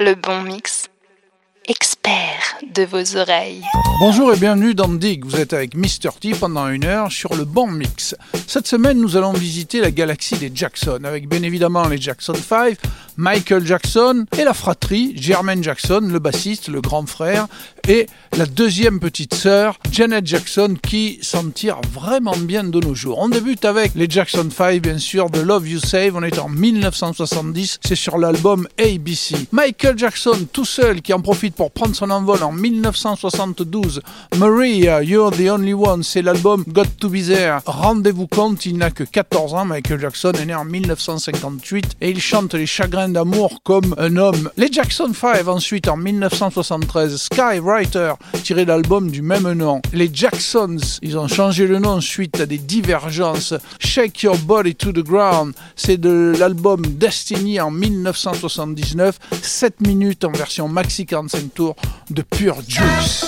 Le bon mix, expert de vos oreilles. Bonjour et bienvenue dans Dig. Vous êtes avec Mr. T pendant une heure sur le bon mix. Cette semaine, nous allons visiter la galaxie des Jackson avec bien évidemment les Jackson 5, Michael Jackson et la fratrie Jermaine Jackson, le bassiste, le grand frère, et la deuxième petite sœur, Janet Jackson, qui s'en tire vraiment bien de nos jours. On débute avec les Jackson 5, bien sûr, de Love You Save. On est en 1970, c'est sur l'album ABC. Michael Jackson, tout seul, qui en profite pour prendre son envol en 1972. Maria, You're the Only One, c'est l'album Got to Be There. Rendez-vous compte, il n'a que 14 ans. Michael Jackson est né en 1958 et il chante les chagrins d'amour comme un homme. Les Jackson 5, ensuite en 1973, Skywriter, tiré d'album du même nom. Les Jacksons, ils ont changé le nom suite à des divergences. Shake Your Body to the Ground, c'est de l'album Destiny en 1979, 7 minutes en version maxi 45 tours de pure juice.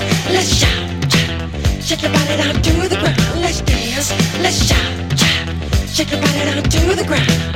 let's shout, shout. Shake your body down to the ground, let's dance, let's shout, shout. Shake your body down to the ground.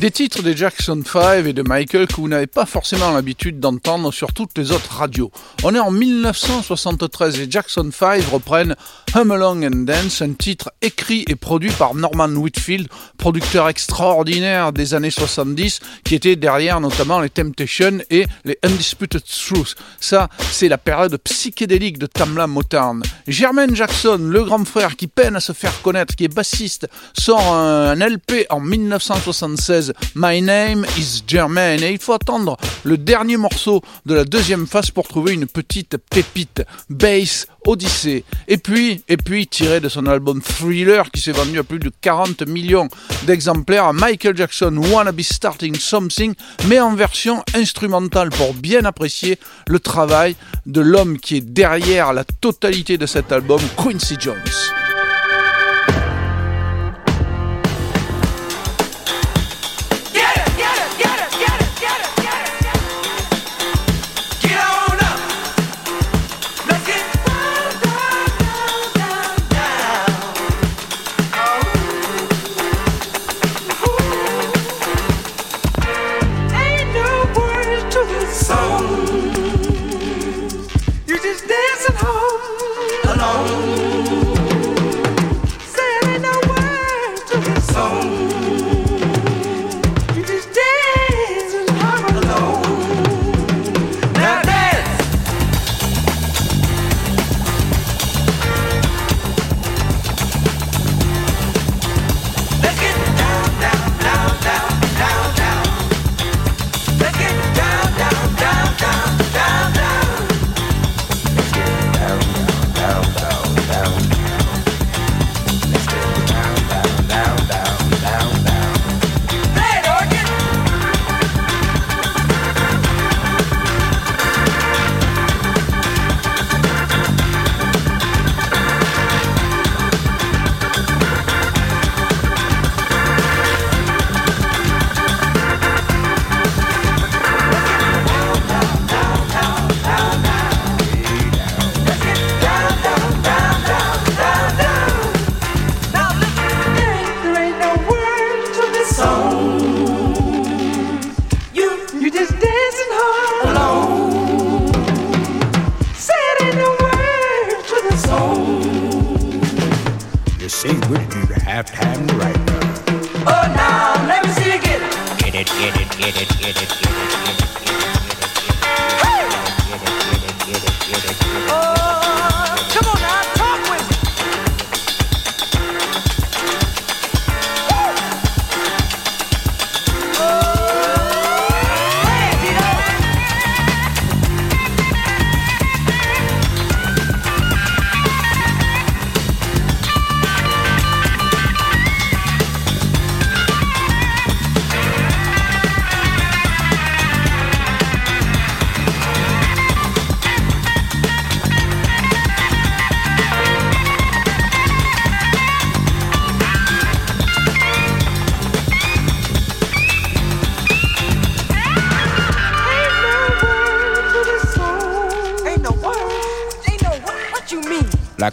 Des titres des Jackson 5 et de Michael que vous n'avez pas forcément l'habitude d'entendre sur toutes les autres radios. On est en 1973 et Jackson 5 reprennent Hum Along and Dance, un titre écrit et produit par Norman Whitfield, producteur extraordinaire des années 70, qui était derrière notamment les Temptations et les Undisputed Truth. Ça, c'est la période psychédélique de Tamla Motown. Jermaine Jackson, le grand frère qui peine à se faire connaître, qui est bassiste, sort un, LP en 1976, My Name is Jermaine, et il faut attendre le dernier morceau de la deuxième phase pour trouver une petite pépite, Bass Odyssey. Et puis, et puis, tiré de son album Thriller qui s'est vendu à plus de 40 millions d'exemplaires, Michael Jackson Wanna Be Starting Something, mais en version instrumentale pour bien apprécier le travail de l'homme qui est derrière la totalité de cet album, Quincy Jones.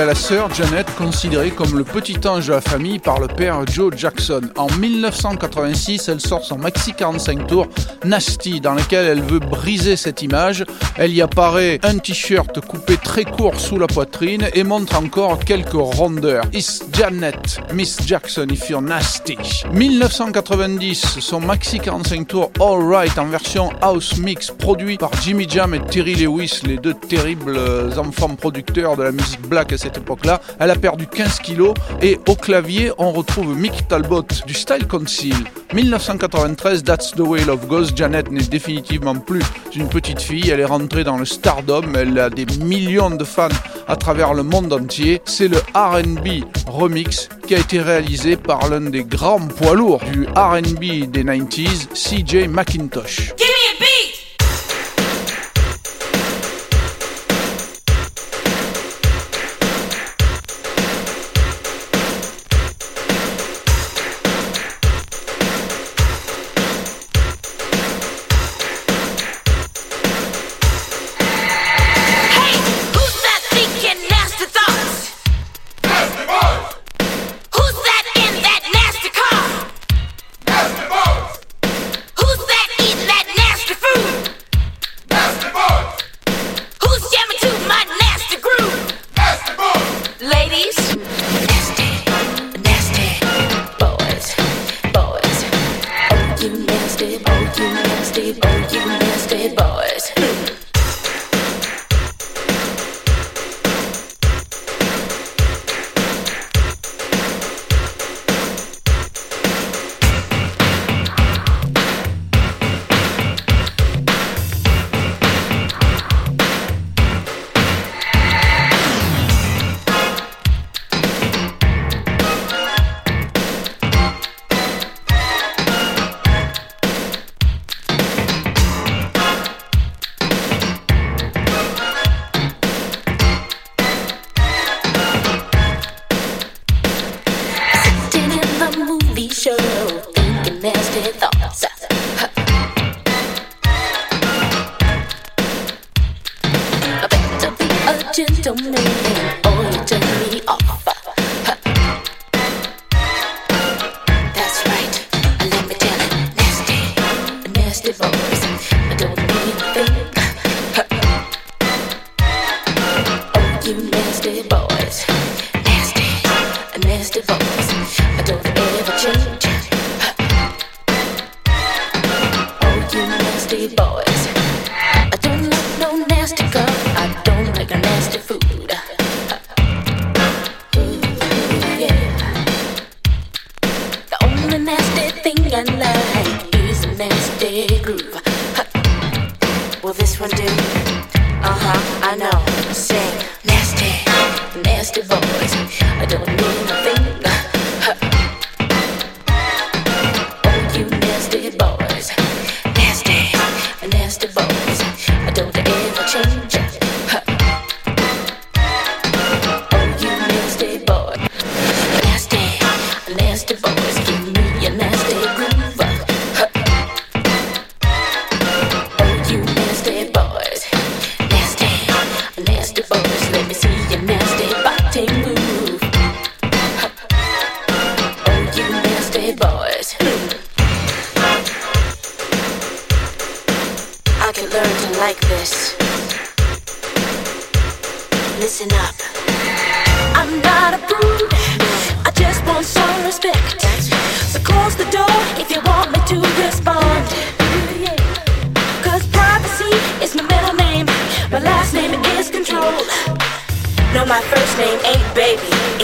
A la sœur Janet, considérée comme le petit ange de la famille par le père Joe Jackson. En 1986, elle sort son maxi 45 tours Nasty, dans lequel elle veut briser cette image. Elle y apparaît un t-shirt coupé très court sous la poitrine et montre encore quelques rondeurs. Is Janet, Miss Jackson, if you're nasty. 1990, son maxi 45 tours All Right en version house mix produit par Jimmy Jam et Terry Lewis, les deux terribles enfants producteurs de la musique Black à cette époque-là. Elle a perdu 15 kilos et au clavier, on retrouve Mick Talbot du Style Council. 1993, That's the Way Love Goes. Janet n'est définitivement plus une petite fille. Elle est rentrée dans le stardom. Elle a des millions de fans à travers le monde entier. C'est le RB remix qui a été réalisé par l'un des grands poids lourds du RB des 90s, CJ McIntosh.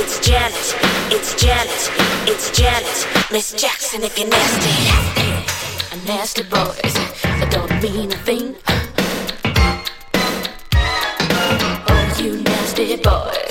It's Janet, it's Janet, it's Janet. Miss Jackson, if you're nasty. i nasty boys, I don't mean a thing. Oh, you nasty boys.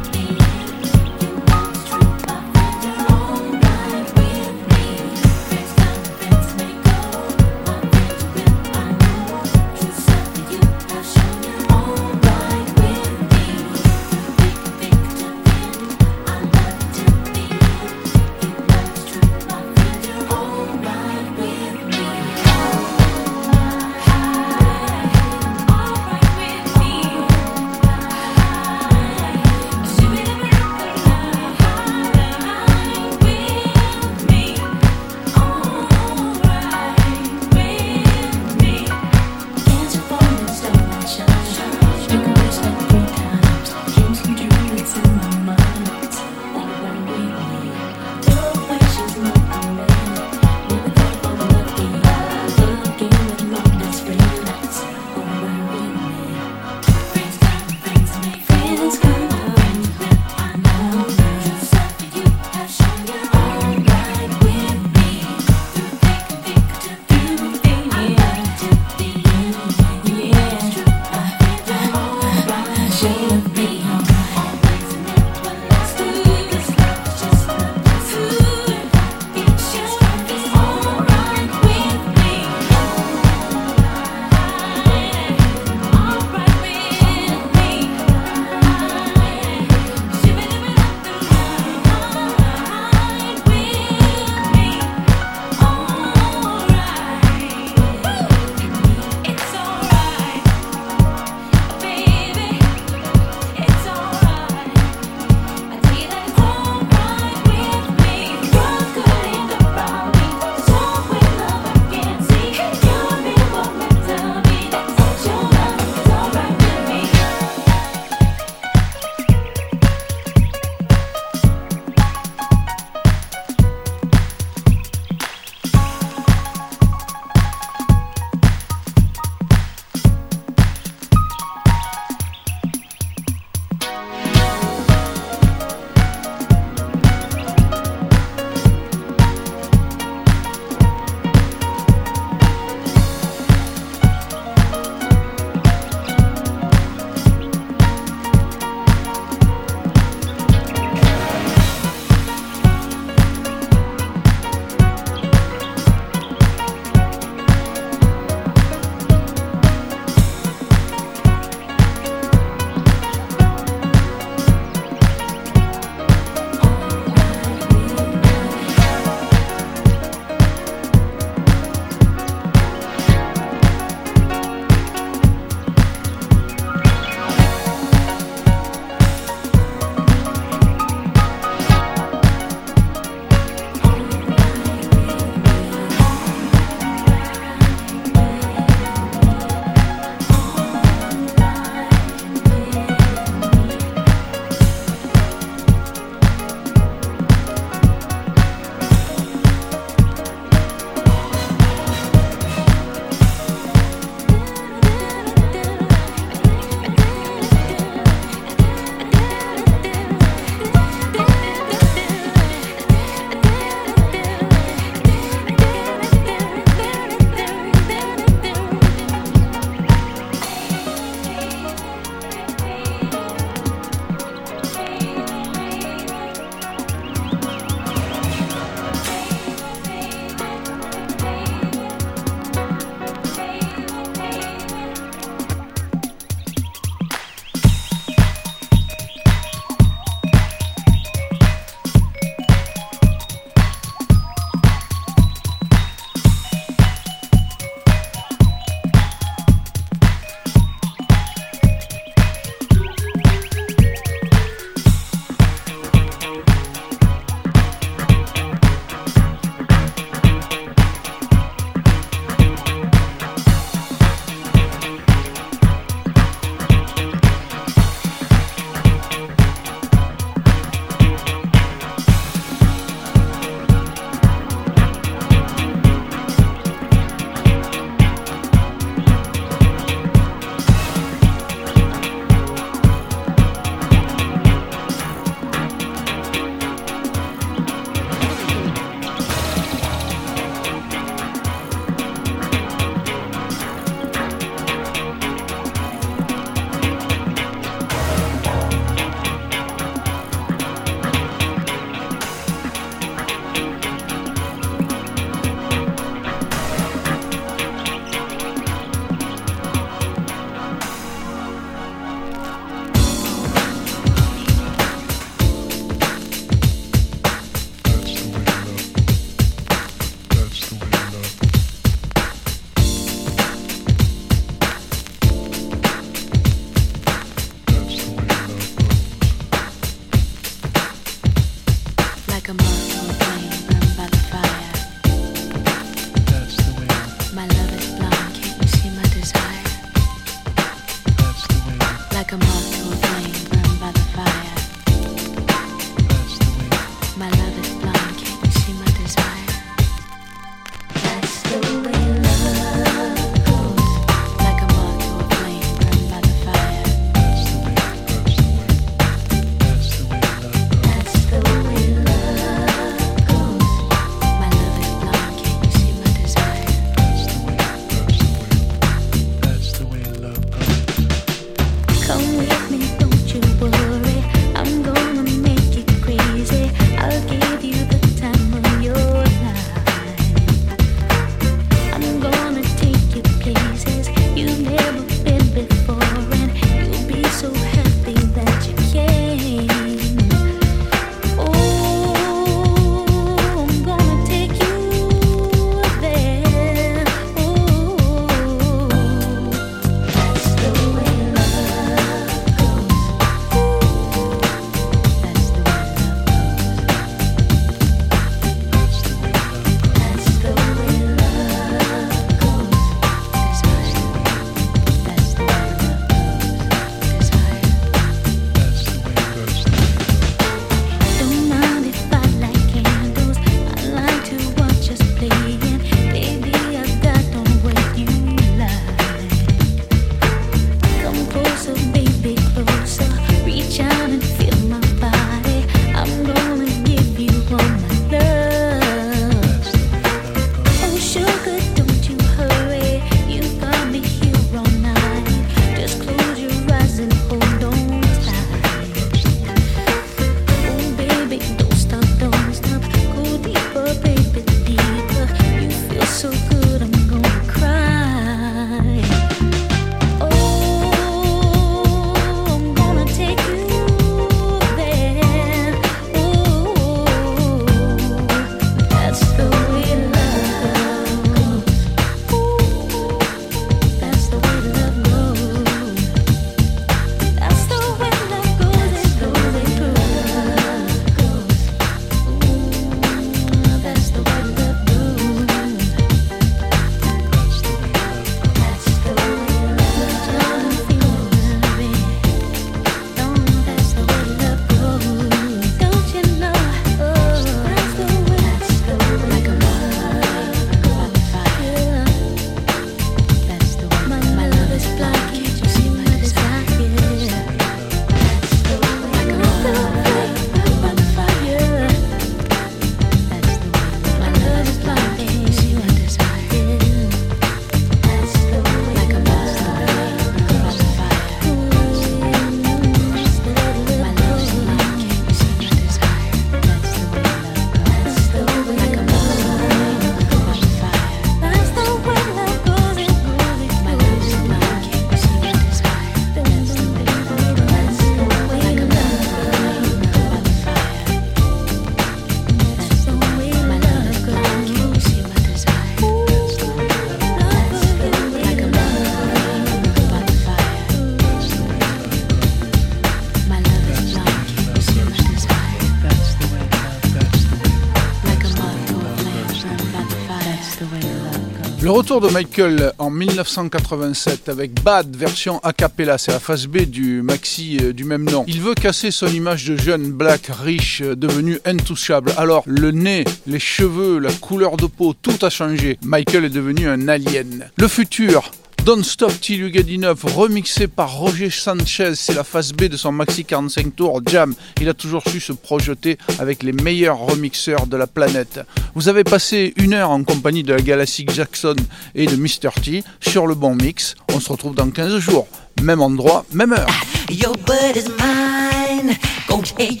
Retour de Michael en 1987 avec Bad version a cappella, c'est la phase B du maxi euh, du même nom. Il veut casser son image de jeune black riche euh, devenu intouchable. Alors le nez, les cheveux, la couleur de peau, tout a changé. Michael est devenu un alien. Le futur, Don't Stop Till You Get remixé par Roger Sanchez, c'est la phase B de son maxi 45 tours Jam. Il a toujours su se projeter avec les meilleurs remixeurs de la planète. Vous avez passé une heure en compagnie de la Galaxy Jackson et de Mr. T sur le bon mix. On se retrouve dans 15 jours. Même endroit, même heure. Your is mine, gon' take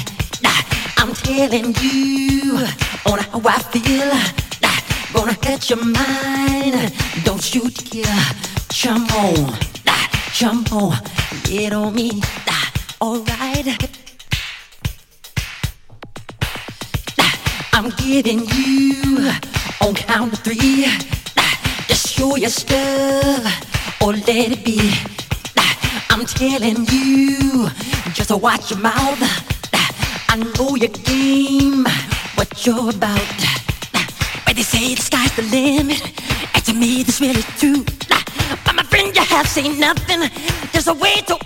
your. I'm telling you on how I feel. Gonna catch your mind. Don't you dare jump on, jump on, get on me. Alright. I'm giving you on count of three. Just show your stuff or let it be. I'm telling you, just watch your mouth. I know your game, what you're about. But they say the sky's the limit, and to me this really true. But my friend, you have seen nothing. There's a way to